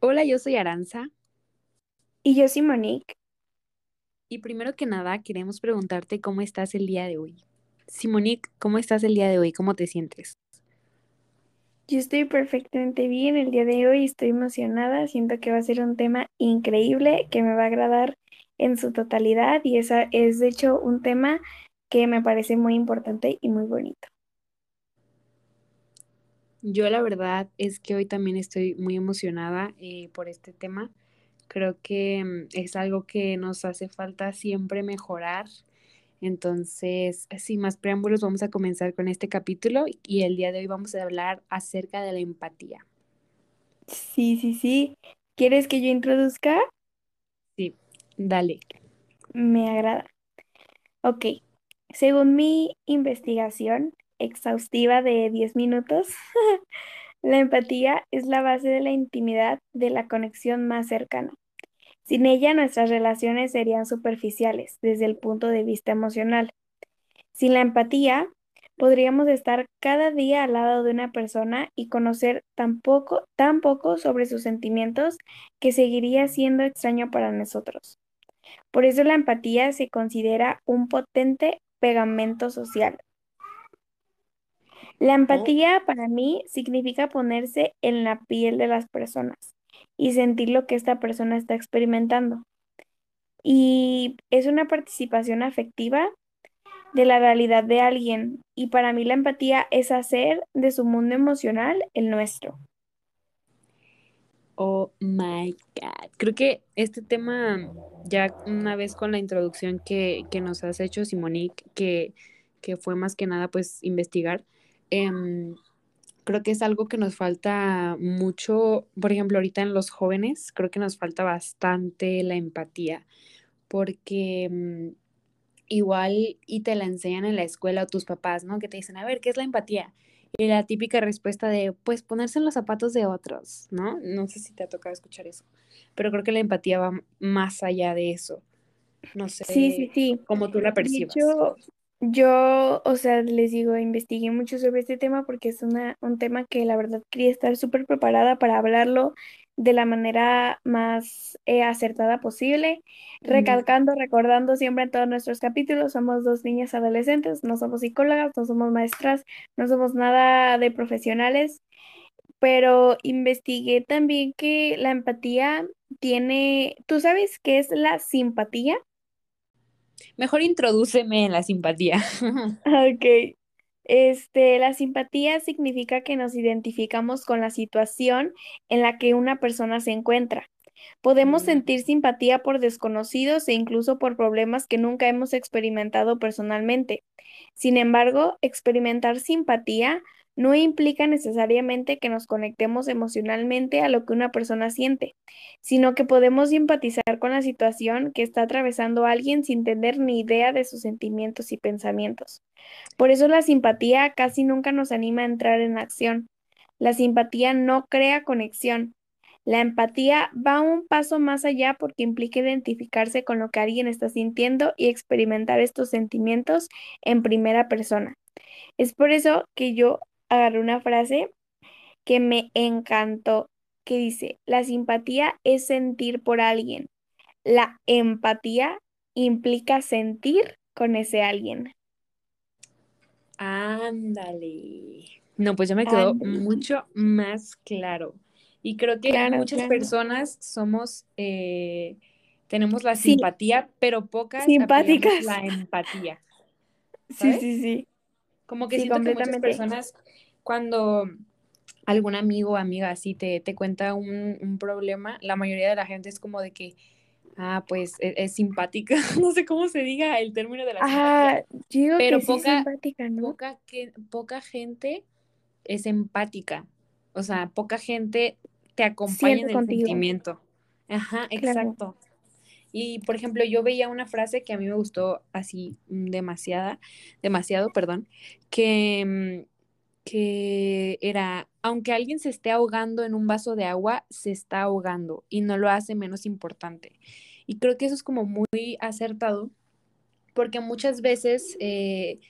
Hola, yo soy Aranza. Y yo soy Monique. Y primero que nada, queremos preguntarte cómo estás el día de hoy. Simonique, ¿cómo estás el día de hoy? ¿Cómo te sientes? Yo estoy perfectamente bien el día de hoy, estoy emocionada, siento que va a ser un tema increíble, que me va a agradar en su totalidad y esa es de hecho un tema que me parece muy importante y muy bonito. Yo la verdad es que hoy también estoy muy emocionada eh, por este tema. Creo que mm, es algo que nos hace falta siempre mejorar. Entonces, sin más preámbulos, vamos a comenzar con este capítulo y el día de hoy vamos a hablar acerca de la empatía. Sí, sí, sí. ¿Quieres que yo introduzca? Sí, dale. Me agrada. Ok, según mi investigación, exhaustiva de 10 minutos, la empatía es la base de la intimidad, de la conexión más cercana. Sin ella nuestras relaciones serían superficiales desde el punto de vista emocional. Sin la empatía, podríamos estar cada día al lado de una persona y conocer tan poco, tan poco sobre sus sentimientos que seguiría siendo extraño para nosotros. Por eso la empatía se considera un potente pegamento social, la empatía para mí significa ponerse en la piel de las personas y sentir lo que esta persona está experimentando. Y es una participación afectiva de la realidad de alguien. Y para mí la empatía es hacer de su mundo emocional el nuestro. Oh my God. Creo que este tema, ya una vez con la introducción que, nos has hecho, Simonique, que, que fue más que nada pues investigar, Em, creo que es algo que nos falta mucho, por ejemplo, ahorita en los jóvenes, creo que nos falta bastante la empatía, porque mm, igual y te la enseñan en la escuela o tus papás, ¿no? Que te dicen, a ver, ¿qué es la empatía? Y la típica respuesta de, pues, ponerse en los zapatos de otros, ¿no? No sé si te ha tocado escuchar eso, pero creo que la empatía va más allá de eso. No sé sí, sí, sí. cómo tú la percibas. Yo, o sea, les digo, investigué mucho sobre este tema porque es una, un tema que la verdad quería estar súper preparada para hablarlo de la manera más eh, acertada posible, recalcando, recordando siempre en todos nuestros capítulos, somos dos niñas adolescentes, no somos psicólogas, no somos maestras, no somos nada de profesionales, pero investigué también que la empatía tiene, ¿tú sabes qué es la simpatía? Mejor introdúceme en la simpatía. Ok. Este, la simpatía significa que nos identificamos con la situación en la que una persona se encuentra. Podemos mm. sentir simpatía por desconocidos e incluso por problemas que nunca hemos experimentado personalmente. Sin embargo, experimentar simpatía no implica necesariamente que nos conectemos emocionalmente a lo que una persona siente, sino que podemos simpatizar con la situación que está atravesando alguien sin tener ni idea de sus sentimientos y pensamientos. Por eso la simpatía casi nunca nos anima a entrar en acción. La simpatía no crea conexión. La empatía va un paso más allá porque implica identificarse con lo que alguien está sintiendo y experimentar estos sentimientos en primera persona. Es por eso que yo agarré una frase que me encantó, que dice, la simpatía es sentir por alguien. La empatía implica sentir con ese alguien. Ándale. No, pues ya me quedó mucho más claro. Y creo que muchas personas somos, eh, tenemos la simpatía, pero pocas simpáticas. la empatía. Sí, sí, sí. Como que siento que muchas personas cuando algún amigo o amiga así te, te cuenta un, problema, la mayoría de la gente es como de que, ah, pues e, es, simpática, no sé cómo se diga el término de la ah, simpatía. pero poca, simpática, ¿no? Poca, que, poca gente es empática. O sea, poca gente te acompaña en el sentimiento. Ajá, exacto. Y por ejemplo, yo veía una frase que a mí me gustó así demasiada, demasiado, perdón, que, mm, que era, aunque alguien se esté ahogando en un vaso de agua, se está ahogando y no lo hace menos importante. Y creo que eso es como muy acertado, porque muchas veces eh,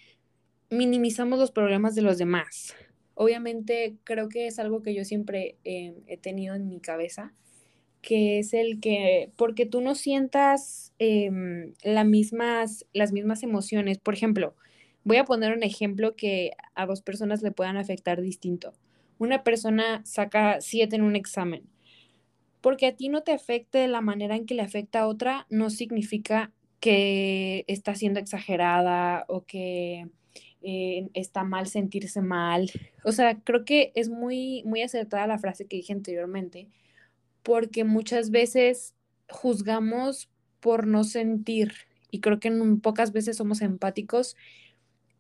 minimizamos los problemas de los demás. Obviamente creo que es algo que yo siempre eh, he tenido en mi cabeza, que es el que, porque tú no sientas em, mismas, las mismas emociones, por ejemplo, voy a poner un ejemplo que a dos personas le puedan afectar distinto. Una persona saca siete en un examen. Porque a ti no te afecte la manera en que le afecta a otra, no significa que está siendo exagerada o que eh, está mal sentirse mal. O sea, creo que es muy, muy acertada la frase que dije anteriormente, porque muchas veces juzgamos por no sentir y creo que en pocas veces somos empáticos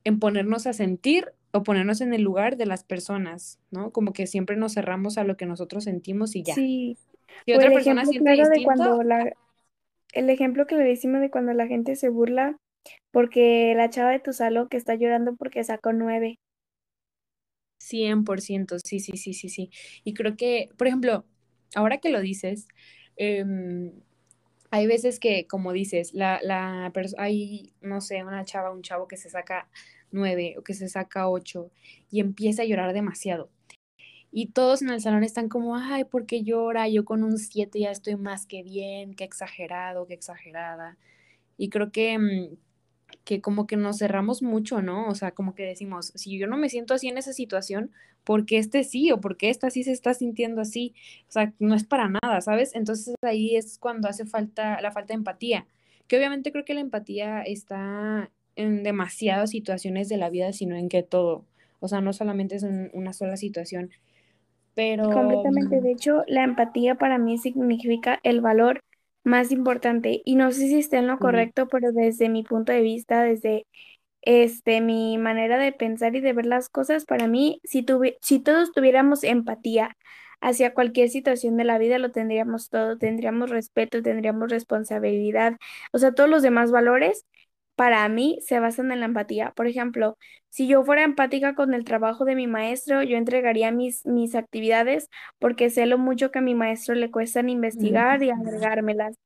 en ponernos a sentir o ponernos en el lugar de las personas, ¿no? Como que siempre nos cerramos a lo que nosotros sentimos y ya. Sí. Si otra persona siente de cuando la, el ejemplo que le decimos de cuando la gente se burla porque la chava de tu salón que está llorando porque sacó nueve. 100%, sí, sí, sí, sí, sí. Y creo que, por ejemplo, ahora que lo dices, em, hay veces que, como dices, la, la hay, no sé, una chava, un chavo que se saca nueve o que se saca ocho y empieza a llorar demasiado. Y todos en el salón están como, ay, ¿por qué llora? Yo con un siete ya estoy más que bien, qué exagerado, qué exagerada. Y creo que mm, que como que nos cerramos mucho, ¿no? O sea, como que decimos, si yo no me siento así en esa situación, ¿por qué este sí o por qué esta sí se está sintiendo así? O sea, no es para nada, ¿sabes? Entonces ahí es cuando hace falta la falta de empatía, que obviamente creo que la empatía está en demasiadas situaciones de la vida, sino en que todo, o sea, no solamente es en una sola situación, pero... Completamente, de hecho, la empatía para mí significa el valor más importante. Y no sé si esté en lo correcto, pero desde mi punto de vista, desde este, mi manera de pensar y de ver las cosas, para mí, si, si todos tuviéramos empatía hacia cualquier situación de la vida, lo tendríamos todo, tendríamos respeto, tendríamos responsabilidad, o sea, todos los demás valores para mí se basan en la empatía. Por ejemplo, si yo fuera empática con el trabajo de mi maestro, yo entregaría mis, mis actividades porque sé lo mucho que a mi maestro le cuestan investigar y agregármelas.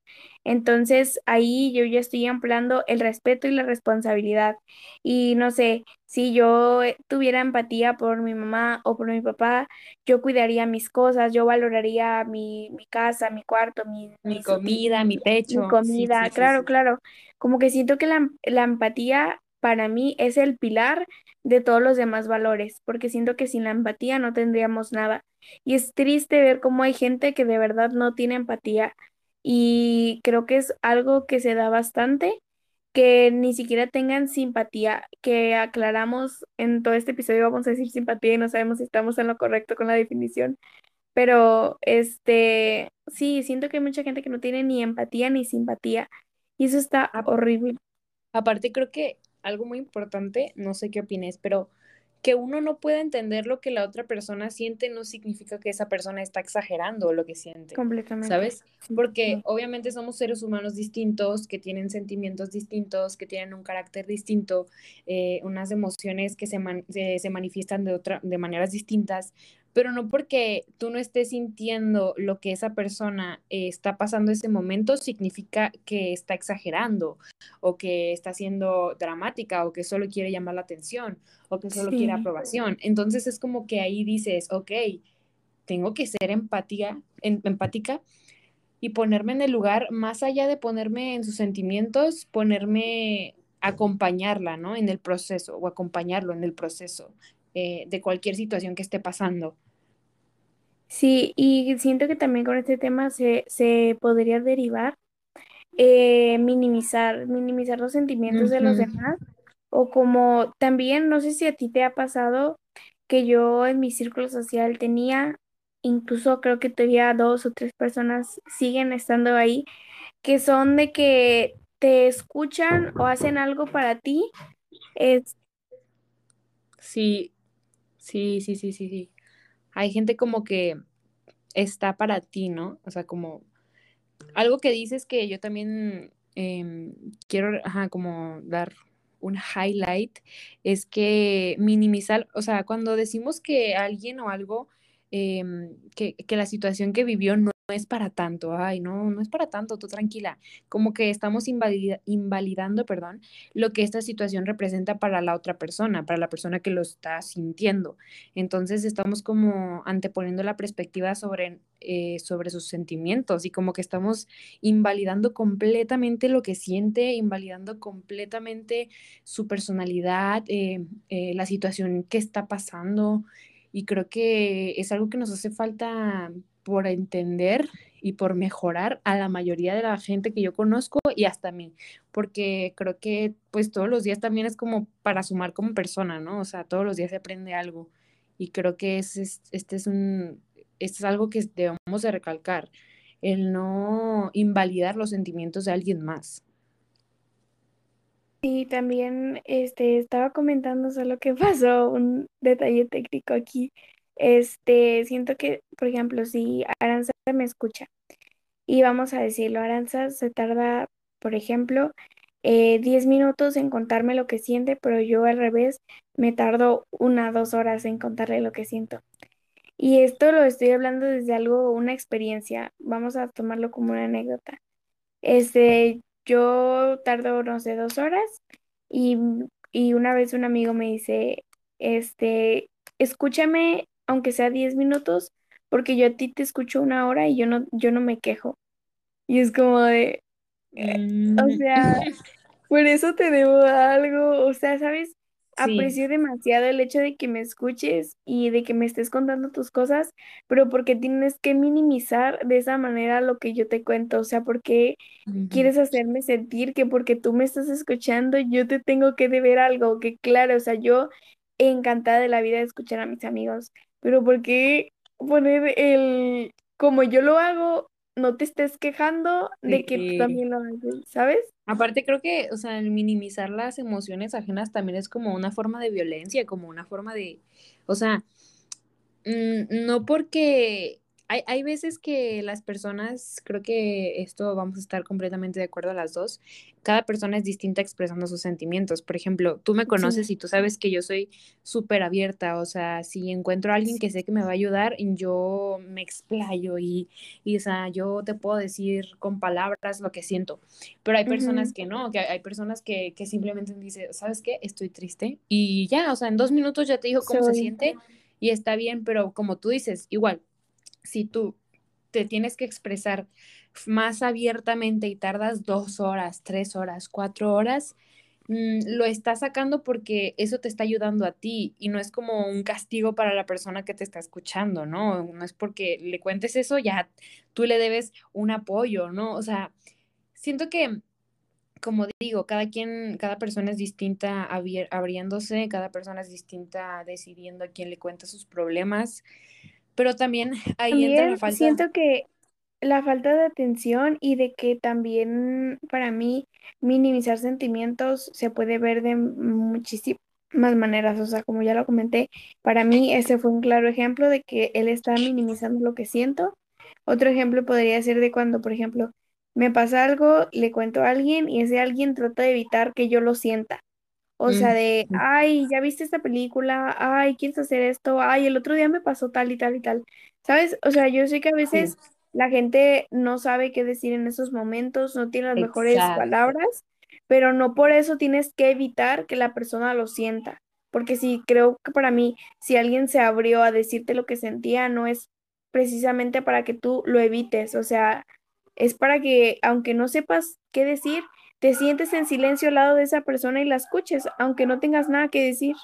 Entonces ahí yo ya estoy ampliando el respeto y la responsabilidad. Y no sé, si yo tuviera empatía por mi mamá o por mi papá, yo cuidaría mis cosas, yo valoraría mi, mi casa, mi cuarto, mi, mi comida, mi techo. Mi comida, claro, claro. Como que siento que la, la empatía para mí es el pilar de todos los demás valores, porque siento que sin la empatía no tendríamos nada. Y es triste ver cómo hay gente que de verdad no tiene empatía y creo que es algo que se da bastante, que ni siquiera tengan simpatía, que aclaramos en todo este episodio vamos a decir simpatía y no sabemos si estamos en lo correcto con la definición, pero este, sí, siento que hay mucha gente que no tiene ni empatía ni simpatía y eso está horrible. Aparte creo que algo muy importante, no sé qué opines, pero que uno no pueda entender lo que la otra persona siente no significa que esa persona está exagerando lo que siente. Completamente. ¿Sabes? Porque obviamente somos seres humanos distintos, que tienen sentimientos distintos, que tienen un carácter distinto, eh, unas emociones que se, se, manifiestan de, otra, de maneras distintas, pero no porque tú no estés sintiendo lo que esa persona eh, está pasando ese momento significa que está exagerando o que está siendo dramática o que solo quiere llamar la atención o que solo quiere aprobación. Entonces es como que ahí dices, ok, tengo que ser empatía, empática y ponerme en el lugar, más allá de ponerme en sus sentimientos, ponerme, acompañarla, ¿no? En el proceso o acompañarlo en el proceso. Eh, de cualquier situación que esté pasando. Sí, y siento que también con este tema se, se podría derivar eh, minimizar, minimizar los sentimientos de los demás, o como también, no sé si a ti te ha pasado que yo en mi círculo social tenía, incluso creo que todavía dos o tres personas siguen estando ahí, que son de que te escuchan o hacen algo para ti. Es... Sí, Sí, sí, sí, sí, sí. Hay gente como que está para ti, ¿no? O sea, como algo que dices que yo también em, quiero, ajá, como dar un highlight, es que minimizar, o sea, cuando decimos que alguien o algo, em, que, que la situación que vivió no es para tanto, ay, no, no es para tanto, tú tranquila, como que estamos invalidando, perdón, lo que esta situación representa para la otra persona, para la persona que lo está sintiendo. Entonces estamos como anteponiendo la perspectiva sobre, eh, sobre sus sentimientos y como que estamos invalidando completamente lo que siente, invalidando completamente su personalidad, eh, eh, la situación que está pasando. Y creo que es algo que nos hace falta por entender y por mejorar a la mayoría de la gente que yo conozco y hasta a mí, porque creo que pues todos los días también es como para sumar como persona, ¿no? O sea, todos los días se aprende algo y creo que es, este es un, este es algo que debemos de recalcar, el no invalidar los sentimientos de alguien más. Y también este, estaba comentando solo que pasó un detalle técnico aquí. Este, siento que, por ejemplo, si Aranza me escucha y vamos a decirlo, Aranza se tarda, por ejemplo, eh, 10 minutos en contarme lo que siente, pero yo al revés me tardo una, dos horas en contarle lo que siento. Y esto lo estoy hablando desde algo, una experiencia, vamos a tomarlo como una anécdota. Este, yo tardo, no sé, dos horas y, y una vez un amigo me dice, este, escúchame aunque sea 10 minutos, porque yo a ti te escucho una hora y yo no, yo no me quejo. Y es como de, eh, o sea, por eso te debo algo, o sea, ¿sabes? Aprecio demasiado el hecho de que me escuches y de que me estés contando tus cosas, pero porque tienes que minimizar de esa manera lo que yo te cuento, o sea, porque quieres hacerme sentir que porque tú me estás escuchando yo te tengo que deber algo, que claro, o sea, yo encantada de la vida de escuchar a mis amigos, pero ¿por qué poner el, como yo lo hago, no te estés quejando de que tú también lo haces, ¿sabes? Aparte creo que, o sea, el minimizar las emociones ajenas también es como una forma de violencia, como una forma de, o sea, mm, no porque hay, hay, veces que las personas, creo que esto vamos a estar completamente de acuerdo a las dos, cada persona es distinta expresando sus sentimientos. Por ejemplo, tú me conoces y tú sabes que yo soy súper abierta, o sea, si encuentro a alguien que sé que me va a ayudar, yo me explayo y, y, o sea, yo te puedo decir con palabras lo que siento. Pero hay personas que no, que hay personas que, que simplemente dicen, ¿sabes qué? Estoy triste y ya, o sea, en dos minutos ya te dijo cómo se siente y está bien, pero como tú dices, igual si tú te tienes que expresar más abiertamente y tardas dos horas, tres horas, cuatro horas, mm, lo estás sacando porque eso te está ayudando a ti y no es como un castigo para la persona que te está escuchando, ¿no? No es porque le cuentes eso, ya tú le debes un apoyo, ¿no? O sea, siento que, como digo, cada quien, cada persona es distinta abriéndose, cada persona es distinta decidiendo a quién le cuenta sus problemas. Pero también ahí entra la falta. Siento que la falta de atención y de que también para mí minimizar sentimientos se puede ver de muchísimas maneras. O sea, como ya lo comenté, para mí ese fue un claro ejemplo de que él está minimizando lo que siento. Otro ejemplo podría ser de cuando, por ejemplo, me pasa algo, le cuento a alguien y ese alguien trata de evitar que yo lo sienta. O sea, de, ay, ya viste esta película, ay, ¿quieres hacer esto? Ay, el otro día me pasó tal y tal y tal. ¿Sabes? O sea, yo sé que a veces la gente no sabe qué decir en esos momentos, no tiene las mejores palabras, pero no por eso tienes que evitar que la persona lo sienta. Porque sí, creo que para mí, si alguien se abrió a decirte lo que sentía, no es precisamente para que tú lo evites, o sea, es para que, aunque no sepas qué decir, te sientes en silencio al lado de esa persona y la escuches, aunque no tengas nada que decir.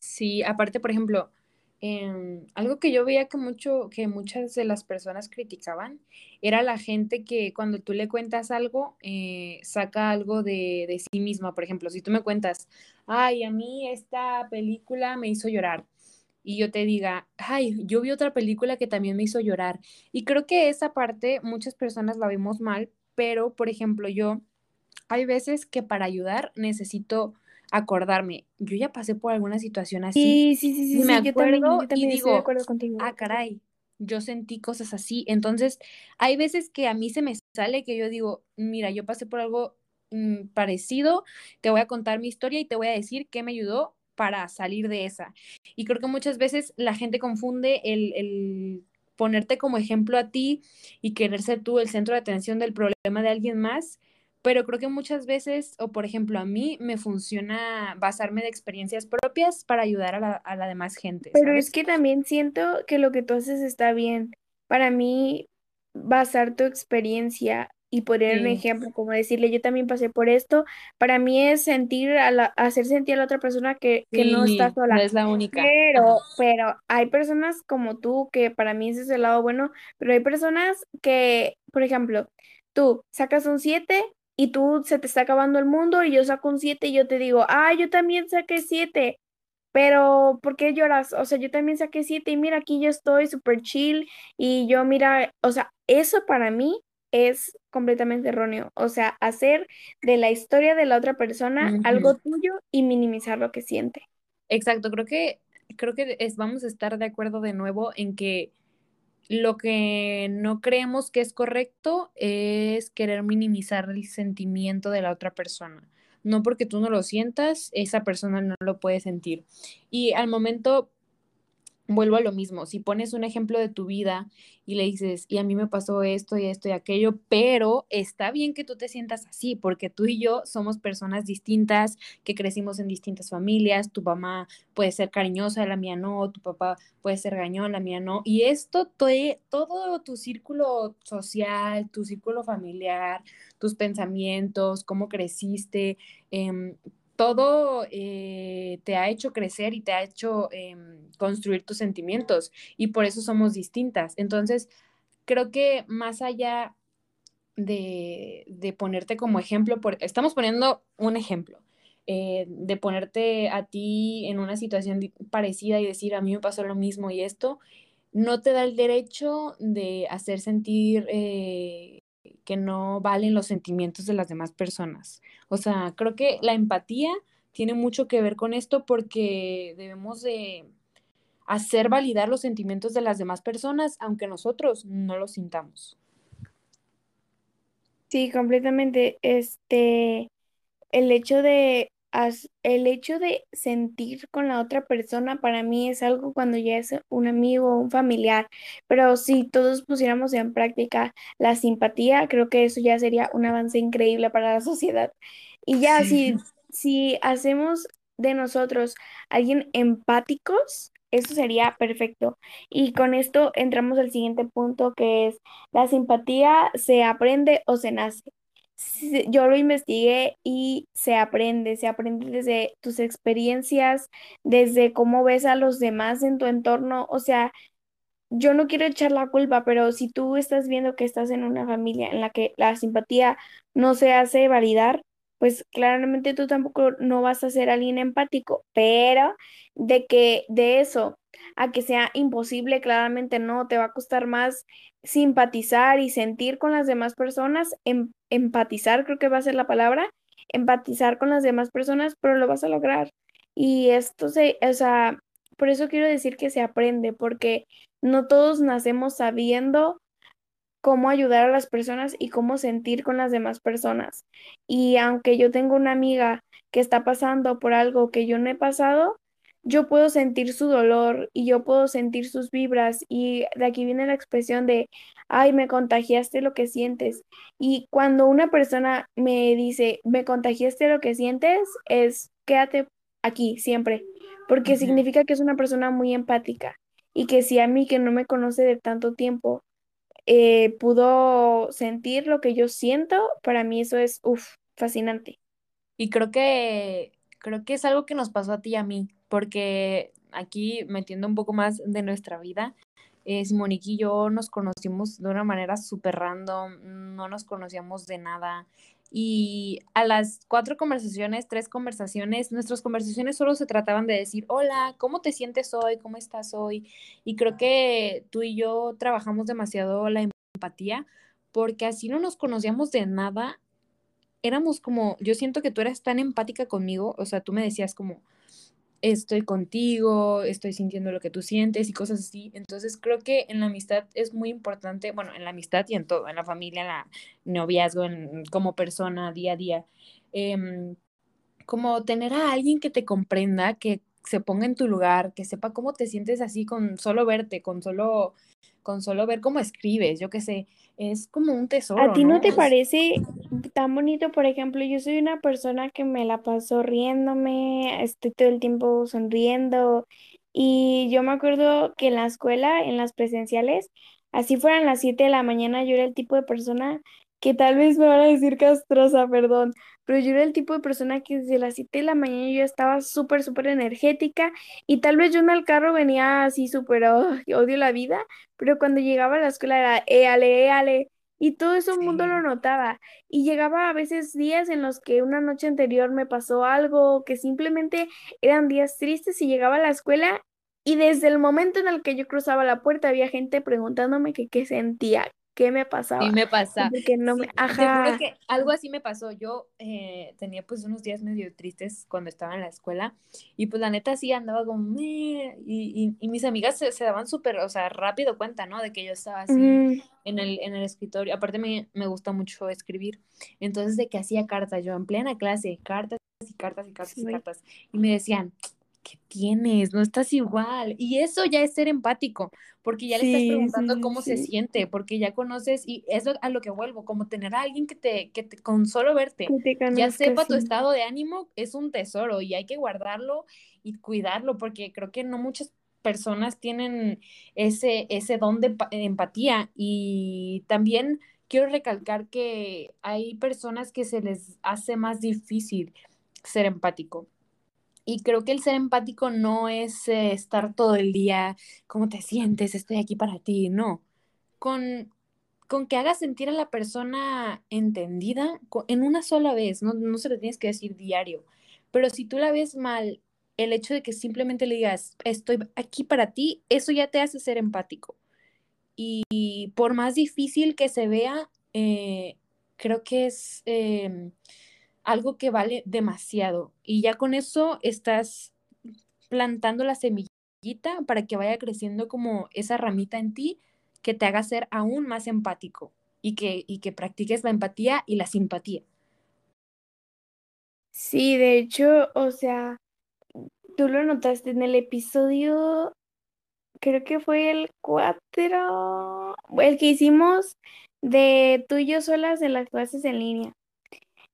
Sí, aparte, por ejemplo, em, algo que yo veía que mucho, que muchas de las personas criticaban, era la gente que cuando tú le cuentas algo, eh, saca algo de, de sí misma. Por ejemplo, si tú me cuentas, ay, a mí esta película me hizo llorar y yo te diga, ay, yo vi otra película que también me hizo llorar. Y creo que esa parte muchas personas la vemos mal pero, por ejemplo, yo, hay veces que para ayudar necesito acordarme, yo ya pasé por alguna situación así. Sí, sí, sí, sí, me acuerdo y digo, ah, caray, yo sentí cosas así. Entonces, hay veces que a mí se me sale que yo digo, mira, yo pasé por algo mm, parecido, te voy a contar mi historia y te voy a decir qué me ayudó para salir de esa. Y creo que muchas veces la gente confunde el, el ponerte como ejemplo a ti y querer ser tú el centro de atención del problema de alguien más pero creo que muchas veces, o por ejemplo a mí, me funciona basarme de experiencias propias para ayudar a la, a la demás gente. Pero es que también siento que lo que tú haces está bien. Para mí, basar tu experiencia y poner un ejemplo, como decirle, yo también pasé por esto, para mí es sentir, a la, hacer sentir a la otra persona que, que no está sola. No es la única. Pero, pero hay personas como tú, que para mí ese es el lado bueno, pero hay personas que, por ejemplo, tú sacas un 7 y tú se te está acabando el mundo y yo saco un 7 y yo te digo, ah, yo también saqué 7, pero ¿por qué lloras? O sea, yo también saqué 7 y mira, aquí yo estoy súper chill y yo mira, o sea, eso para mí es completamente erróneo. O sea, hacer de la historia de la otra persona algo tuyo y minimizar lo que siente. Exacto, creo que creo que es, vamos a estar de acuerdo de nuevo en que lo que no creemos que es correcto es querer minimizar el sentimiento de la otra persona. No porque tú no lo sientas, esa persona no lo puede sentir. Y al momento vuelvo a lo mismo, si pones un ejemplo de tu vida y le dices, y a mí me pasó esto y esto y aquello, pero está bien que tú te sientas así, porque tú y yo somos personas distintas, que crecimos en distintas familias, tu mamá puede ser cariñosa, la mía no, tu papá puede ser gañón, la mía no, y esto, todo tu círculo social, tu círculo familiar, tus pensamientos, cómo creciste, eh, todo eh, te ha hecho crecer y te ha hecho em, construir tus sentimientos y por eso somos distintas. Entonces, creo que más allá de, ponerte como ejemplo, estamos poniendo un ejemplo, eh, de ponerte a ti en una situación parecida y decir, a mí me pasó lo mismo y esto, no te da el derecho de hacer sentir eh, que no valen los sentimientos de las demás personas. O sea, creo que la empatía tiene mucho que ver con esto porque debemos de hacer validar los sentimientos de las demás personas, aunque nosotros no los sintamos. Sí, completamente. Este, el hecho de el hecho de sentir con la otra persona para mí es algo cuando ya es un amigo o un familiar, pero si todos pusiéramos en práctica la simpatía, creo que eso ya sería un avance increíble para la sociedad. Y ya si, si hacemos de nosotros alguien empáticos, eso sería perfecto. Y con esto entramos al siguiente punto que es la simpatía se aprende o se nace yo lo investigué y se aprende, se aprende desde tus experiencias, desde cómo ves a los demás en tu entorno, o sea, yo no quiero echar la culpa, pero si tú estás viendo que estás en una familia en la que la simpatía no se hace validar, pues claramente tú tampoco no vas a ser alguien empático, pero de que de eso a que sea imposible, claramente no, te va a costar más simpatizar y sentir con las demás personas, em, empatizar creo que va a ser la palabra, empatizar con las demás personas, pero lo vas a lograr. Y esto se, o sea, por eso quiero decir que se aprende, porque no todos nacemos sabiendo cómo ayudar a las personas y cómo sentir con las demás personas. Y aunque yo tengo una amiga que está pasando por algo que yo no he pasado, yo puedo sentir su dolor y yo puedo sentir sus vibras y de aquí viene la expresión de, ay, me contagiaste lo que sientes. Y cuando una persona me dice, me contagiaste lo que sientes, es quédate aquí siempre, porque significa que es una persona muy empática y que si a mí que no me conoce de tanto tiempo eh, pudo sentir lo que yo siento, para mí eso es, uff, fascinante. Y creo que, creo que es algo que nos pasó a ti y a mí porque aquí metiendo un poco más de nuestra vida, eh, Monique y yo nos conocimos de una manera súper random, no nos conocíamos de nada. Y a las cuatro conversaciones, tres conversaciones, nuestras conversaciones solo se trataban de decir, hola, ¿cómo te sientes hoy? ¿Cómo estás hoy? Y creo que tú y yo trabajamos demasiado la empatía porque así no nos conocíamos de nada. Éramos como, yo siento que tú eras tan empática conmigo, o sea, tú me decías como, estoy contigo, estoy sintiendo lo que tú sientes y cosas así. Entonces creo que en la amistad es muy importante, bueno, en la amistad y en todo, en la familia, en la noviazgo, en, como persona, día a día, em, como tener a alguien que te comprenda, que se ponga en tu lugar, que sepa cómo te sientes así con solo verte, con solo, con solo ver cómo escribes, yo qué sé, es como un tesoro. ¿A ti no, te parece tan bonito? Por ejemplo, yo soy una persona que me la paso riéndome, estoy todo el tiempo sonriendo y yo me acuerdo que en la escuela, en las presenciales, así fueran las 7 de la mañana, yo era el tipo de persona que tal vez me van a decir castrosa, perdón, pero yo era el tipo de persona que desde las 7 de la mañana yo estaba súper, súper energética y tal vez yo en el carro venía así súper, odio la vida, pero cuando llegaba a la escuela era, éale, éale, y todo eso el mundo lo notaba. Y llegaba a veces días en los que una noche anterior me pasó algo, que simplemente eran días tristes y llegaba a la escuela y desde el momento en el que yo cruzaba la puerta había gente preguntándome que qué sentía, qué me pasaba. Sí, me pasa. Porque no me... Ajá. que algo así me pasó. Yo eh, tenía pues unos días medio tristes cuando estaba en la escuela y pues la neta sí andaba como... Y, y, mis amigas se, se daban súper, o sea, rápido cuenta, ¿no? De que yo estaba así en, el, en el escritorio. Aparte me, me gusta mucho escribir. Entonces de que hacía cartas, yo en plena clase, cartas y cartas y cartas y cartas. Y me decían, ¿qué tienes? No estás igual. Y eso ya es ser empático, porque ya le estás preguntando cómo se siente, porque ya conoces, y eso a lo que vuelvo, como tener a alguien que te, que te con solo verte, ya sepa tu estado de ánimo, es un tesoro y hay que guardarlo y cuidarlo, porque creo que no muchas personas tienen ese, ese don de empatía y también quiero recalcar que hay personas que se les hace más difícil ser empático y creo que el ser empático no es eh, estar todo el día, ¿cómo te sientes? Estoy aquí para ti, no. Con, con que hagas sentir a la persona entendida en una sola vez, no, no se lo tienes que decir diario, pero si tú la ves mal, el hecho de que simplemente le digas, estoy aquí para ti, eso ya te hace ser empático. Y, por más difícil que se vea, eh, creo que es... Em, algo que vale demasiado. Y ya con eso estás plantando la semillita para que vaya creciendo como esa ramita en ti que te haga ser aún más empático y que, y que practiques la empatía y la simpatía. Sí, de hecho, o sea, tú lo notaste en el episodio, creo que fue el 4, el que hicimos de tú y yo solas en las clases en línea.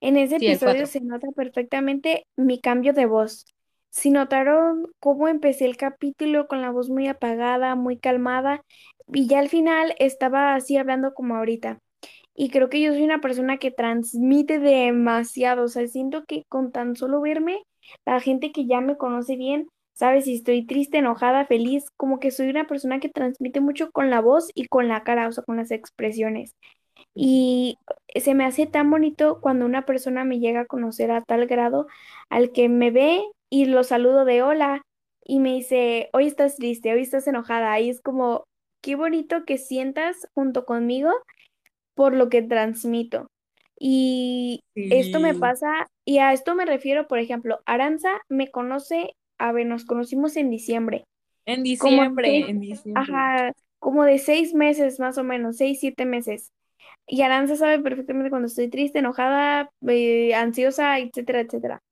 En ese episodio se nota perfectamente mi cambio de voz. Si notaron cómo empecé el capítulo con la voz muy apagada, muy calmada, y ya al final estaba así hablando como ahorita. Y creo que yo soy una persona que transmite demasiado, o sea, siento que con tan solo verme, la gente que ya me conoce bien sabe si estoy triste, enojada, feliz, como que soy una persona que transmite mucho con la voz y con la cara, o sea, con las expresiones. Y se me hace tan bonito cuando una persona me llega a conocer a tal grado al que me ve y lo saludo de hola y me dice, hoy estás triste, hoy estás enojada. Y es como, qué bonito que sientas junto conmigo por lo que transmito. Y esto me pasa, y a esto me refiero, por ejemplo, Aranza me conoce, a ver, nos conocimos en diciembre. En diciembre, en diciembre. Ajá, como de seis meses más o menos, seis, siete meses. Y Aranza sabe perfectamente cuando estoy triste, enojada, eh, ansiosa, etcétera, etcétera.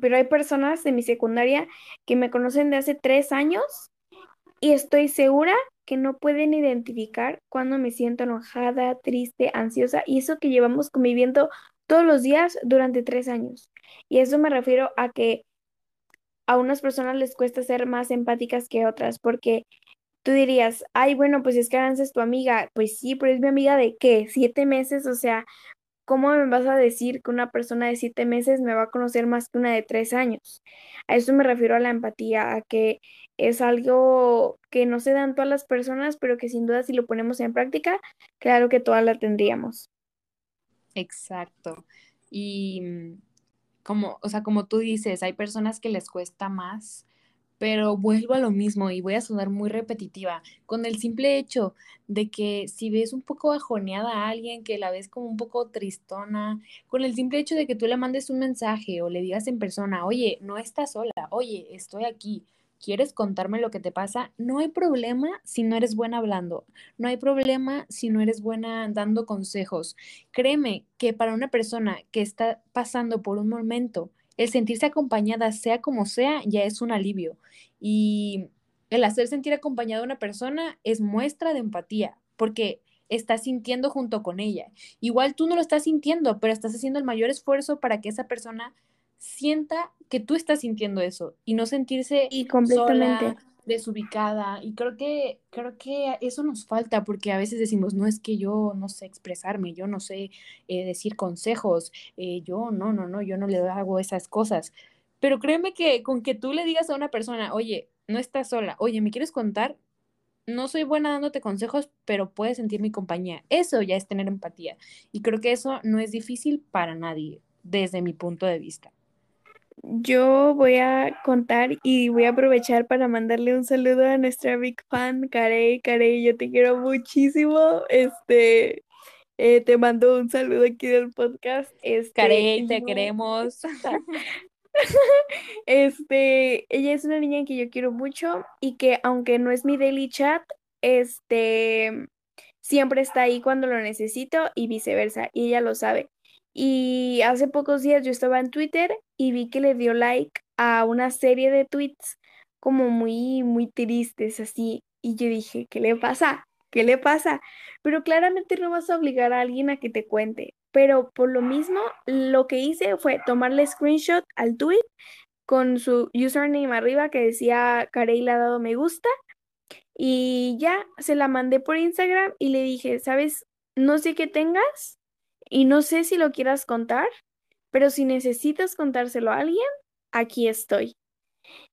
Pero hay personas de mi secundaria que me conocen de hace tres años y estoy segura que no pueden identificar cuando me siento enojada, triste, ansiosa y eso que llevamos conviviendo todos los días durante tres años. Y eso me refiero a que a unas personas les cuesta ser más empáticas que otras porque Tú dirías, ay, bueno, pues es que Aranza es tu amiga. Pues sí, pero es mi amiga de qué? ¿Siete meses? O sea, ¿cómo me vas a decir que una persona de siete meses me va a conocer más que una de tres años? A eso me refiero a la empatía, a que es algo que no se dan todas las personas, pero que sin duda si lo ponemos en práctica, claro que todas la tendríamos. Exacto. Y mm, como, o sea, como tú dices, hay personas que les cuesta más pero vuelvo a lo mismo y voy a sonar muy repetitiva, con el simple hecho de que si ves un poco bajoneada a alguien, que la ves como un poco tristona, con el simple hecho de que tú le mandes un mensaje o le digas en persona, oye, no estás sola, oye, estoy aquí, ¿quieres contarme lo que te pasa? No hay problema si no eres buena hablando, no hay problema si no eres buena dando consejos. Créeme que para una persona que está pasando por un momento, el sentirse acompañada, sea como sea, ya es un alivio. Y el hacer sentir acompañada a una persona es muestra de empatía, porque estás sintiendo junto con ella. Igual tú no lo estás sintiendo, pero estás haciendo el mayor esfuerzo para que esa persona sienta que tú estás sintiendo eso y no sentirse y completamente. sola, desubicada. Y creo que, creo que eso nos falta porque a veces decimos, no es que yo no sé expresarme, yo no sé eh, decir consejos, eh, yo no, no, no, yo no le hago esas cosas. Pero créeme que con que tú le digas a una persona, oye, no estás sola, oye, ¿me quieres contar? No soy buena dándote consejos, pero puedes sentir mi compañía. Eso ya es tener empatía. Y creo que eso no es difícil para nadie, desde mi punto de vista. Yo voy a contar y voy a aprovechar para mandarle un saludo a nuestra big fan, Carey. Carey, yo te quiero muchísimo. Este, eh, te mando un saludo aquí del podcast. Este, Carey, te queremos. Este, ella es una niña que yo quiero mucho y que aunque no es mi daily chat, este, siempre está ahí cuando lo necesito y viceversa, y ella lo sabe. Y hace pocos días yo estaba en Twitter y vi que le dio like a una serie de tweets como muy, muy tristes así. Y yo dije, ¿qué le pasa? ¿Qué le pasa? Pero claramente no vas a obligar a alguien a que te cuente. Pero por lo mismo, lo que hice fue tomarle screenshot al tweet con su username arriba que decía Carey le ha dado me gusta. Y ya se la mandé por Instagram y le dije, ¿sabes? No sé qué tengas, y no sé si lo quieras contar, pero si necesitas contárselo a alguien, aquí estoy.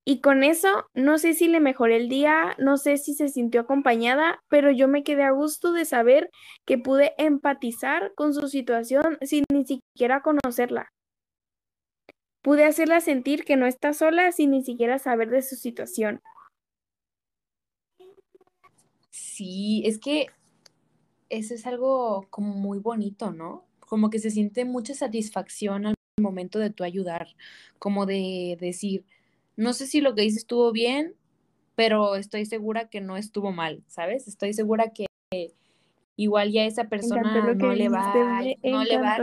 Y con eso, no sé si le mejoré el día, no sé si se sintió acompañada, pero yo me quedé a gusto de saber que pude empatizar con su situación sin ni siquiera conocerla. Pude hacerla sentir que no está sola sin ni siquiera saber de su situación. Sí, es que eso es algo como muy bonito, ¿no? Como que se siente mucha satisfacción al momento de tu ayudar, como de decir, no sé si lo que hice estuvo bien, pero estoy segura que no estuvo mal, ¿sabes? Estoy segura que igual ya esa persona no le va no le va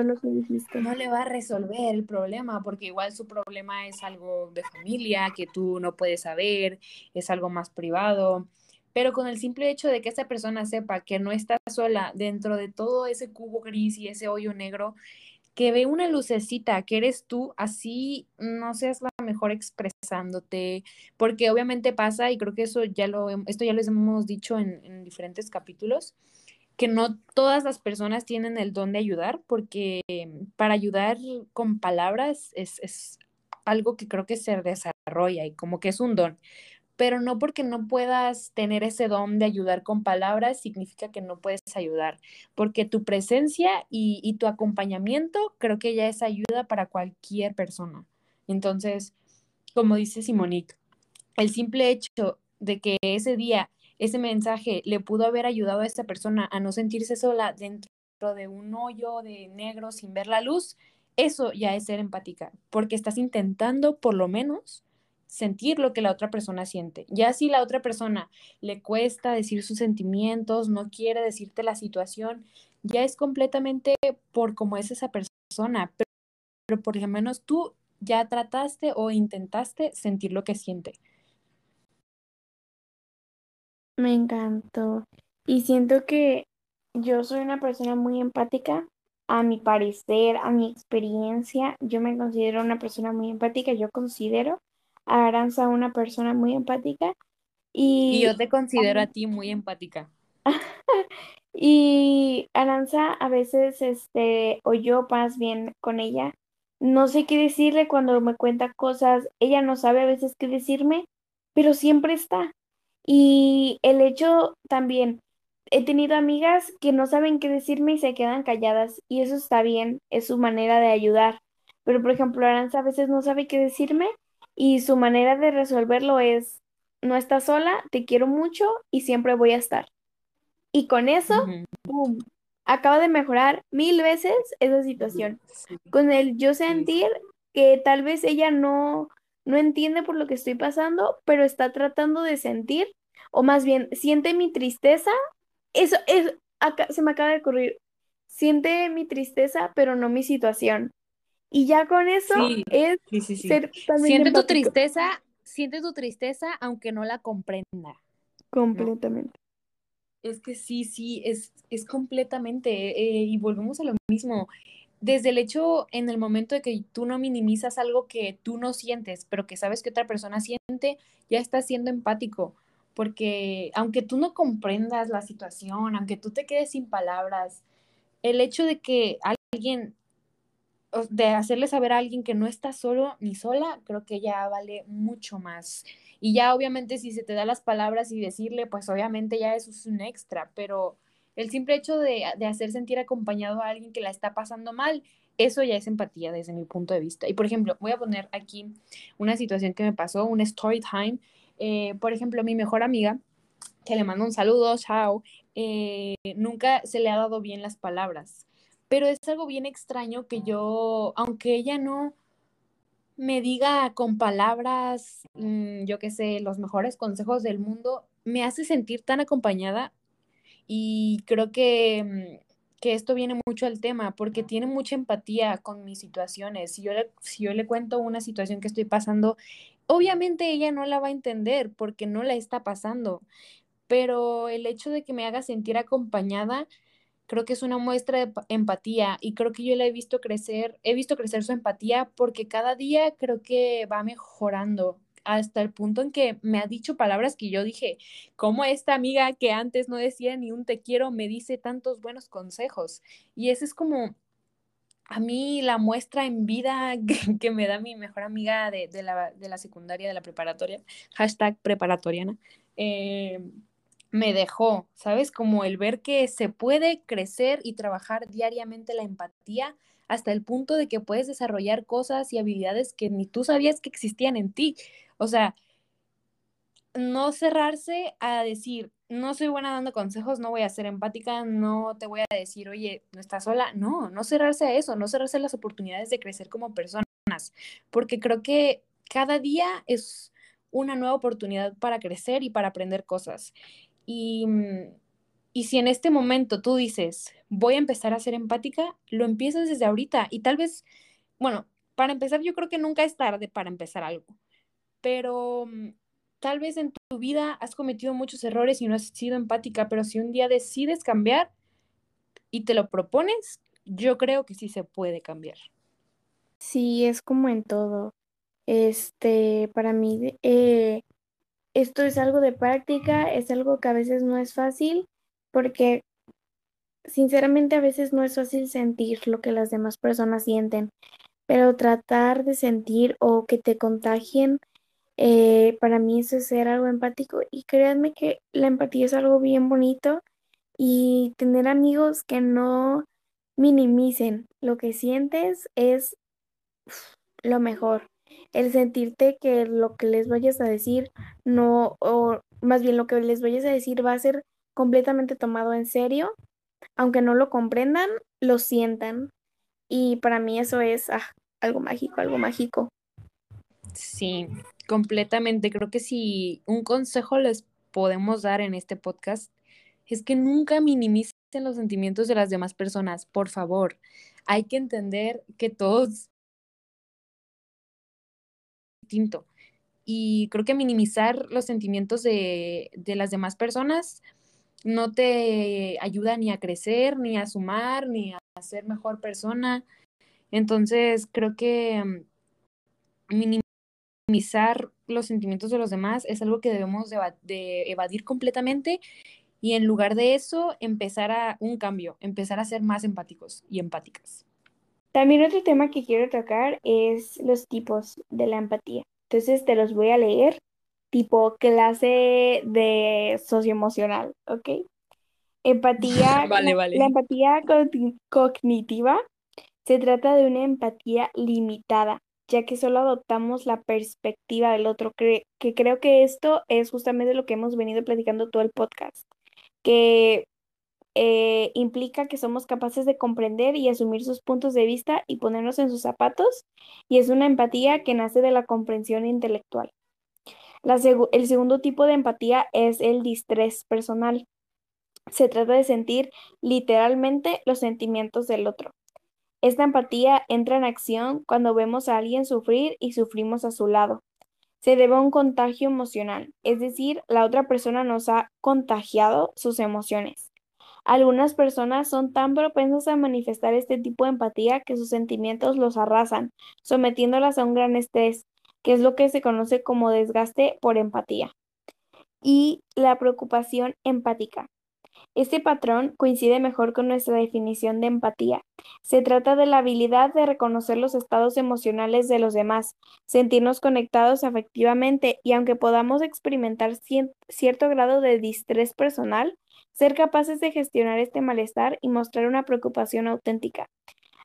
no le va a resolver el problema porque igual su problema es algo de familia que tú no puedes saber, es algo más privado pero con el simple hecho de que esa persona sepa que no está sola dentro de todo ese cubo gris y ese hoyo negro, que ve una lucecita, que eres tú, así no seas la mejor expresándote, porque obviamente pasa, y creo que eso ya lo, esto ya hemos dicho en, diferentes capítulos, que no todas las personas tienen el don de ayudar, porque para ayudar con palabras es, es algo que creo que se desarrolla y como que es un don pero no porque no puedas tener ese don de ayudar con palabras significa que no puedes ayudar, porque tu presencia y, tu acompañamiento creo que ya es ayuda para cualquier persona. Entonces, como dice Simonique, el simple hecho de que ese día ese mensaje le pudo haber ayudado a esa persona a no sentirse sola dentro de un hoyo de negro sin ver la luz, eso ya es ser empática, porque estás intentando por lo menos sentir lo que la otra persona siente. Ya si la otra persona le cuesta decir sus sentimientos, no quiere decirte la situación, ya es completamente por cómo es esa persona, pero, por lo menos tú ya trataste o intentaste sentir lo que siente. Me encantó. Y siento que yo soy una persona muy empática. A mi parecer, a mi experiencia, yo me considero una persona muy empática. Yo considero Aranza una persona muy empática. Y, yo te considero a ti muy empática. y Aranza a veces, este, o yo más bien con ella, no sé qué decirle cuando me cuenta cosas, ella no sabe a veces qué decirme, pero siempre está. Y el hecho también, he tenido amigas que no saben qué decirme y se quedan calladas, y eso está bien, es su manera de ayudar. Pero por ejemplo, Aranza a veces no sabe qué decirme y su manera de resolverlo es, no estás sola, te quiero mucho y siempre voy a estar. Y con eso, ¡pum! Acaba de mejorar mil veces esa situación. Con el yo sentir que tal vez ella no, no entiende por lo que estoy pasando, pero está tratando de sentir, o más bien, siente mi tristeza. Eso, es, acá, se me acaba de ocurrir. Siente mi tristeza, pero no mi situación. Y ya con eso es ser Siente tu tristeza, siente tu tristeza aunque no la comprenda. Completamente. Es que sí, sí, es, es completamente, eh, y volvemos a lo mismo. Desde el hecho, en el momento de que tú no minimizas algo que tú no sientes, pero que sabes que otra persona siente, ya estás siendo empático, porque aunque tú no comprendas la situación, aunque tú te quedes sin palabras, el hecho de que alguien de hacerle saber a alguien que no está solo ni sola, creo que ya vale mucho más. Y ya obviamente si se te da las palabras y decirle, pues obviamente ya eso es un extra, pero el simple hecho de, de hacer sentir acompañado a alguien que la está pasando mal, eso ya es empatía desde mi punto de vista. Y por ejemplo, voy a poner aquí una situación que me pasó, un story time. Eh, por ejemplo, mi mejor amiga, que le mando un saludo, chao, eh, nunca se le ha dado bien las palabras pero es algo bien extraño que yo, aunque ella no me diga con palabras, mm, yo qué sé, los mejores consejos del mundo, me hace sentir tan acompañada y creo que, mm, que esto viene mucho al tema porque tiene mucha empatía con mis situaciones. Si yo, le, si yo le cuento una situación que estoy pasando, obviamente ella no la va a entender porque no la está pasando, pero el hecho de que me haga sentir acompañada, creo que es una muestra de empatía y creo que yo la he visto crecer, he visto crecer su empatía porque cada día creo que va mejorando hasta el punto en que me ha dicho palabras que yo dije, como esta amiga que antes no decía ni un te quiero me dice tantos buenos consejos. Y esa es como a mí la muestra en vida que, me da mi mejor amiga de, la, de, la, secundaria, de la preparatoria, hashtag preparatoriana. Eh, me dejó, ¿sabes? Como el ver que se puede crecer y trabajar diariamente la empatía hasta el punto de que puedes desarrollar cosas y habilidades que ni tú sabías que existían en ti. O sea, no cerrarse a decir, no soy buena dando consejos, no voy a ser empática, no te voy a decir, oye, no estás sola. No, no cerrarse a eso, no cerrarse a las oportunidades de crecer como personas, porque creo que cada día es una nueva oportunidad para crecer y para aprender cosas. Mm, y, si en este momento tú dices, voy a empezar a ser empática, lo empiezas desde ahorita. Y tal vez, bueno, para empezar, yo creo que nunca es tarde para empezar algo. Pero mm, tal vez en tu vida has cometido muchos errores y no has sido empática, pero si un día decides cambiar y te lo propones, yo creo que sí se puede cambiar. Sí, es como en todo. Este, para mí, eh, esto es algo de práctica, es algo que a veces no es fácil porque sinceramente a veces no es fácil sentir lo que las demás personas sienten, pero tratar de sentir o que te contagien, eh, para mí eso es ser algo empático y créanme que la empatía es algo bien bonito y tener amigos que no minimicen lo que sientes es lo mejor el sentirte que lo que les vayas a decir no, o más bien lo que les vayas a decir va a ser completamente tomado en serio, aunque no lo comprendan, lo sientan. Y para mí eso es ah, algo mágico, algo mágico. Sí, completamente. Creo que si un consejo les podemos dar en este podcast es que nunca minimicen los sentimientos de las demás personas, por favor. Hay que entender que todos y creo que minimizar los sentimientos de, las demás personas no te ayuda ni a crecer, ni a sumar, ni a ser mejor persona. Entonces, creo que mm, minimizar los sentimientos de los demás es algo que debemos de, evadir completamente y en lugar de eso, empezar a un cambio, empezar a ser más empáticos y empáticas. También otro tema que quiero tocar es los tipos de la empatía. Entonces te los voy a leer tipo clase de socioemocional, ¿ok? Empatía. vale, vale. La empatía cognitiva se trata de una empatía limitada ya que solo adoptamos la perspectiva del otro, que, que creo que esto es justamente lo que hemos venido platicando todo el podcast, que eh, implica que somos capaces de comprender y asumir sus puntos de vista y ponernos en sus zapatos, y es una empatía que nace de la comprensión intelectual. el segundo tipo de empatía es el distrés personal. Se trata de sentir literalmente los sentimientos del otro. Esta empatía entra en acción cuando vemos a alguien sufrir y sufrimos a su lado. Se debe a un contagio emocional, es decir, la otra persona nos ha contagiado sus emociones. Algunas personas son tan propensas a manifestar este tipo de empatía que sus sentimientos los arrasan, sometiéndolas a un gran estrés, que es lo que se conoce como desgaste por empatía. Y la preocupación empática. Este patrón coincide mejor con nuestra definición de empatía. Se trata de la habilidad de reconocer los estados emocionales de los demás, sentirnos conectados afectivamente y aunque podamos experimentar cierto grado de distrés personal, ser capaces de gestionar este malestar y mostrar una preocupación auténtica.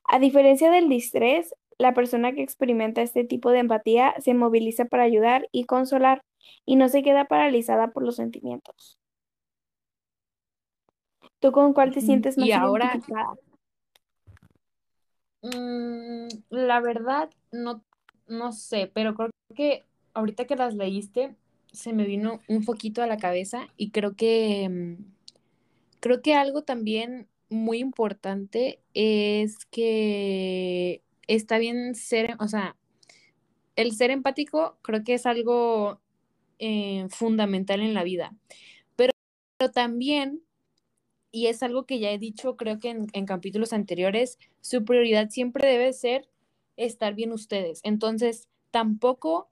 A diferencia del distrés, la persona que experimenta este tipo de empatía se moviliza para ayudar y consolar y no se queda paralizada por los sentimientos. ¿Tú con cuál te sientes más y ahora, mm, la verdad, no, no sé, pero creo que ahorita que las leíste, se me vino un poquito a la cabeza y creo que, mm, creo que algo también muy importante es que está bien ser, o sea, el ser empático creo que es algo eh, fundamental en la vida, pero, pero también y es algo que ya he dicho, creo que en, capítulos anteriores, su prioridad siempre debe ser estar bien ustedes. Entonces, tampoco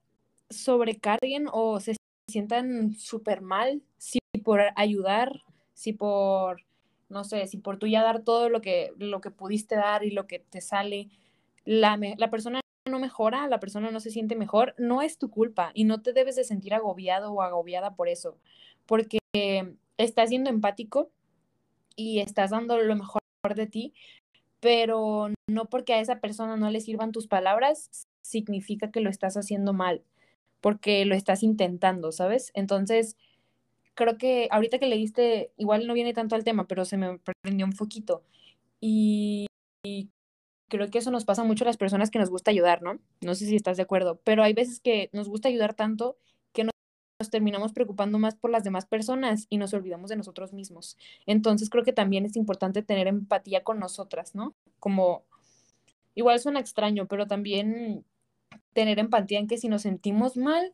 sobrecarguen o se sientan súper mal si por ayudar, si por, no sé, si por tú ya dar todo lo que, lo que pudiste dar y lo que te sale, la, la persona no mejora, la persona no se siente mejor, no es tu culpa y no te debes de sentir agobiado o agobiada por eso, porque estás siendo empático y estás dando lo mejor de ti, pero no porque a esa persona no le sirvan tus palabras, significa que lo estás haciendo mal, porque lo estás intentando, ¿sabes? Entonces, creo que ahorita que leíste, igual no viene tanto al tema, pero se me prendió un foquito. Y, y creo que eso nos pasa mucho a las personas que nos gusta ayudar, ¿no? No sé si estás de acuerdo, pero hay veces que nos gusta ayudar tanto nos terminamos preocupando más por las demás personas y nos olvidamos de nosotros mismos. Entonces creo que también es importante tener empatía con nosotras, ¿no? Como, igual suena extraño, pero también tener empatía en que si nos sentimos mal,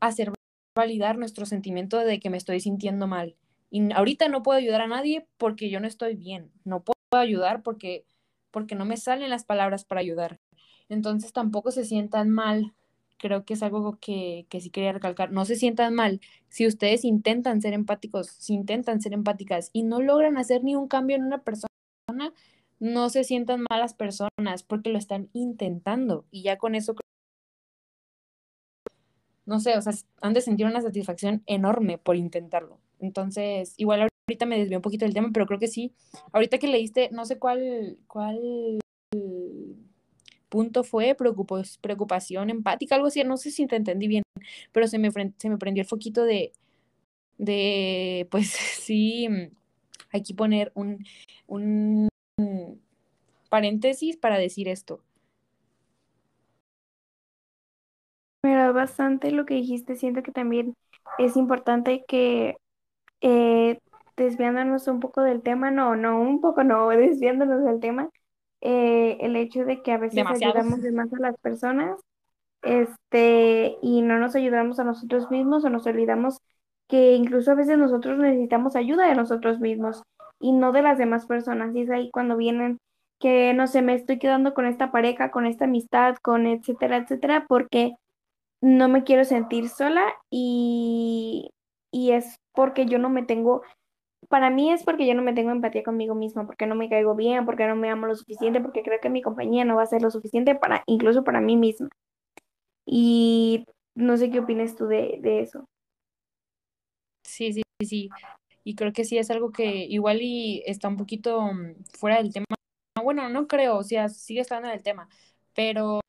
hacer validar nuestro sentimiento de que me estoy sintiendo mal. Y ahorita no puedo ayudar a nadie porque yo no estoy bien. No puedo ayudar porque, porque no me salen las palabras para ayudar. Entonces tampoco se sientan mal creo que es algo que, que sí quería recalcar. No se sientan mal si ustedes intentan ser empáticos, si intentan ser empáticas y no logran hacer ni un cambio en una persona, no se sientan malas personas porque lo están intentando y ya con eso no sé, o sea, han de sentir una satisfacción enorme por intentarlo. Entonces, igual ahorita me desvió un poquito del tema, pero creo que sí. Ahorita que leíste, no sé cuál, cuál punto fue preocupación empática, algo así, no sé si te entendí bien, pero se me, se me prendió el foquito de, de pues sí, aquí poner un, un paréntesis para decir esto. Pero bastante lo que dijiste, siento que también es importante que eh, desviándonos un poco del tema, no, no, un poco no, desviándonos del tema, eh, el hecho de que a veces ayudamos de más a las personas este, y no nos ayudamos a nosotros mismos o nos olvidamos que incluso a veces nosotros necesitamos ayuda de nosotros mismos y no de las demás personas. Y es ahí cuando vienen que, no sé, me estoy quedando con esta pareja, con esta amistad, con etcétera, etcétera, porque no me quiero sentir sola y, y es porque yo no me tengo para mí es porque yo no me tengo empatía conmigo misma, porque no me caigo bien, porque no me amo lo suficiente, porque creo que mi compañía no va a ser lo suficiente para, incluso para mí misma. Y no sé qué opinas tú de, de eso. Sí, sí, sí. Y creo que sí es algo que igual y está un poquito mm, fuera del tema. Bueno, no creo, o sea, sigue estando en el tema, pero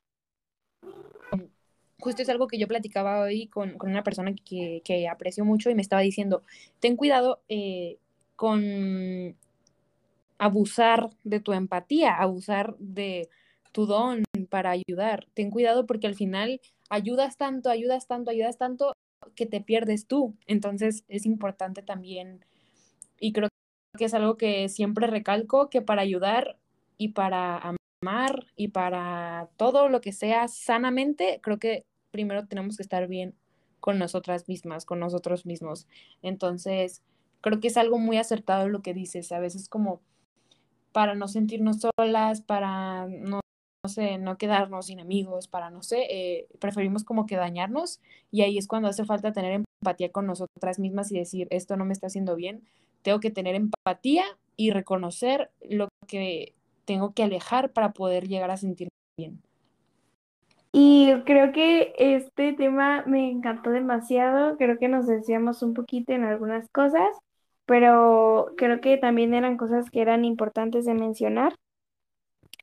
justo es algo que yo platicaba hoy con, una persona que, que, aprecio mucho y me estaba diciendo, ten cuidado eh, con abusar de tu empatía, abusar de tu don para ayudar. Ten cuidado porque al final ayudas tanto, ayudas tanto, ayudas tanto que te pierdes tú. Entonces es importante también, y creo que es algo que siempre recalco, que para ayudar y para amar y para todo lo que sea sanamente, creo que primero tenemos que estar bien con nosotras mismas, con nosotros mismos. Entonces, creo que es algo muy acertado lo que dices. A veces como para no sentirnos solas, para no, sé, no quedarnos sin amigos, para no sé, eh, preferimos como que dañarnos y ahí es cuando hace falta tener empatía con nosotras mismas y decir, esto no me está haciendo bien, tengo que tener empatía y reconocer lo que tengo que alejar para poder llegar a sentirme bien. Y creo que este tema me encantó demasiado, creo que nos decíamos un poquito en algunas cosas, pero creo que también eran cosas que eran importantes de mencionar.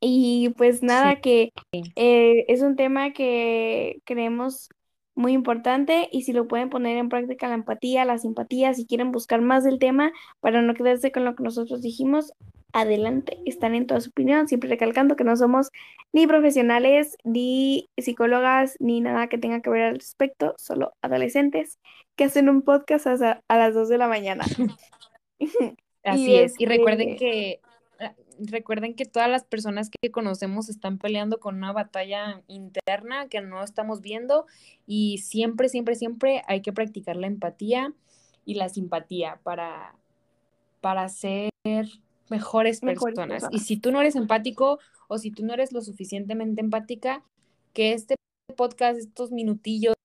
Y pues nada, que eh, es un tema que creemos muy importante y si lo pueden poner en práctica la empatía, la simpatía, si quieren buscar más del tema para no quedarse con lo que nosotros dijimos, adelante, están en toda su opinión, siempre recalcando que no somos ni profesionales, ni psicólogas, ni nada que tenga que ver al respecto, solo adolescentes que hacen un podcast a, las 2 de la mañana. Así es, y recuerden este que ah, recuerden que todas las personas que conocemos están peleando con una batalla interna que no estamos viendo y siempre, siempre, siempre hay que practicar la empatía y la simpatía para, para ser mejores, personas. Y si tú no eres empático o si tú no eres lo suficientemente empática, que este podcast, estos minutillos,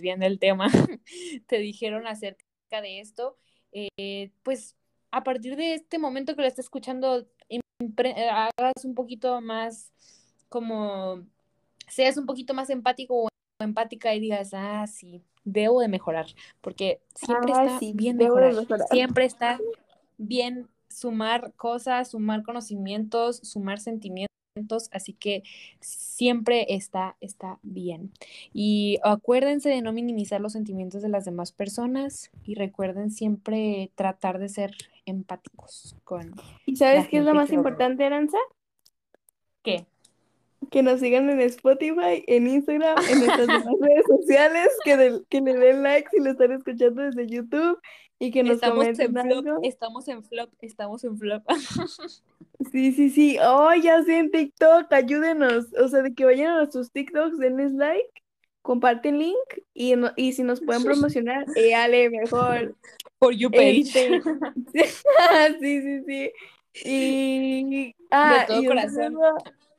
bien el tema, te dijeron acerca de esto, eh, pues a partir de este momento que lo estás escuchando, hagas un poquito más como, seas un poquito más empático o empática y digas, ah, sí, debo de mejorar, porque siempre ah, está bien mejorar, siempre está bien sumar cosas, sumar conocimientos, sumar sentimientos, así que siempre está, está bien. Y acuérdense de no minimizar los sentimientos de las demás personas y recuerden siempre tratar de ser empáticos con. ¿Y sabes qué es lo más importante, Aranza? ¿Qué? Que nos sigan en Spotify, en Instagram, en nuestras redes sociales, que, que le den like si lo están escuchando desde YouTube y que nos estamos en flop, estamos en flop, estamos en flop. sí, sí, sí. Oh, ya sé en TikTok, ayúdenos. O sea, de que vayan a nuestros TikToks, denles like, comparten link y, y si nos pueden promocionar, eh, ale, mejor. Por you page. Este, sí, sí, sí. Y ah, de todo y corazón.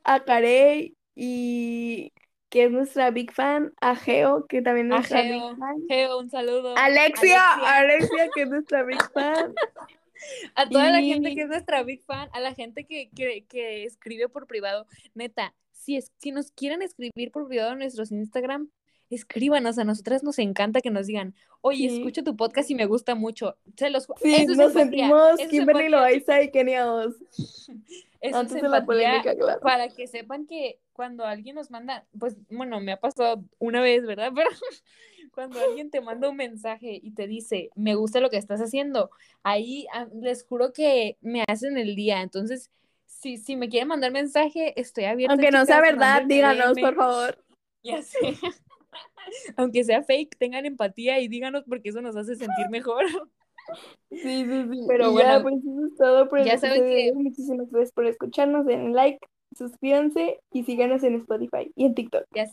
A Carey y que es nuestra big fan, a Geo, que también es nuestra big fan. Geo, un saludo. Alexia, Alexia, que es nuestra big fan. A toda la gente que es nuestra big fan, a la gente que, que, escribe por privado, neta, si, es, si nos quieren escribir por privado en nuestros Instagram, escríbanos, a nosotras nos encanta que nos digan, oye, escucho tu podcast y me gusta mucho. Se los Sí, eso nos sentimos Kimberly Loaiza y Keniaos. Eso Antes de la polémica, claro. Para que sepan que cuando alguien nos manda, pues bueno, me ha pasado una vez, ¿verdad? Pero cuando alguien te manda un mensaje y te dice, me gusta lo que estás haciendo, ahí ah, les juro que me hacen el día. Entonces, si, si me quieren mandar mensaje, estoy abierta. Aunque no sea verdad, díganos, por favor. Ya sé. Aunque sea fake, tengan empatía y díganos porque eso nos hace sentir mejor. Sí, sí, sí. Pero bueno, pues eso es todo por ya saben que... Muchísimas gracias por escucharnos, den like, suscríbanse y síganos en Spotify y en TikTok. Ya,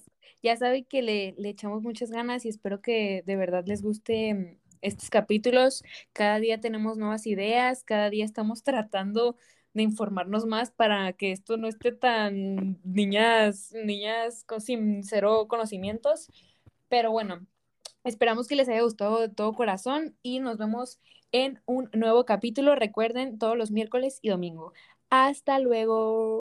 ya saben que le, le echamos muchas ganas y espero que de verdad les guste estos capítulos. Cada día tenemos nuevas ideas, cada día estamos tratando de informarnos más para que esto no esté tan niñas, niñas sin cero conocimientos. Pero bueno, esperamos que les haya gustado de todo corazón y nos vemos en un nuevo capítulo. Recuerden todos los miércoles y domingo. Hasta luego.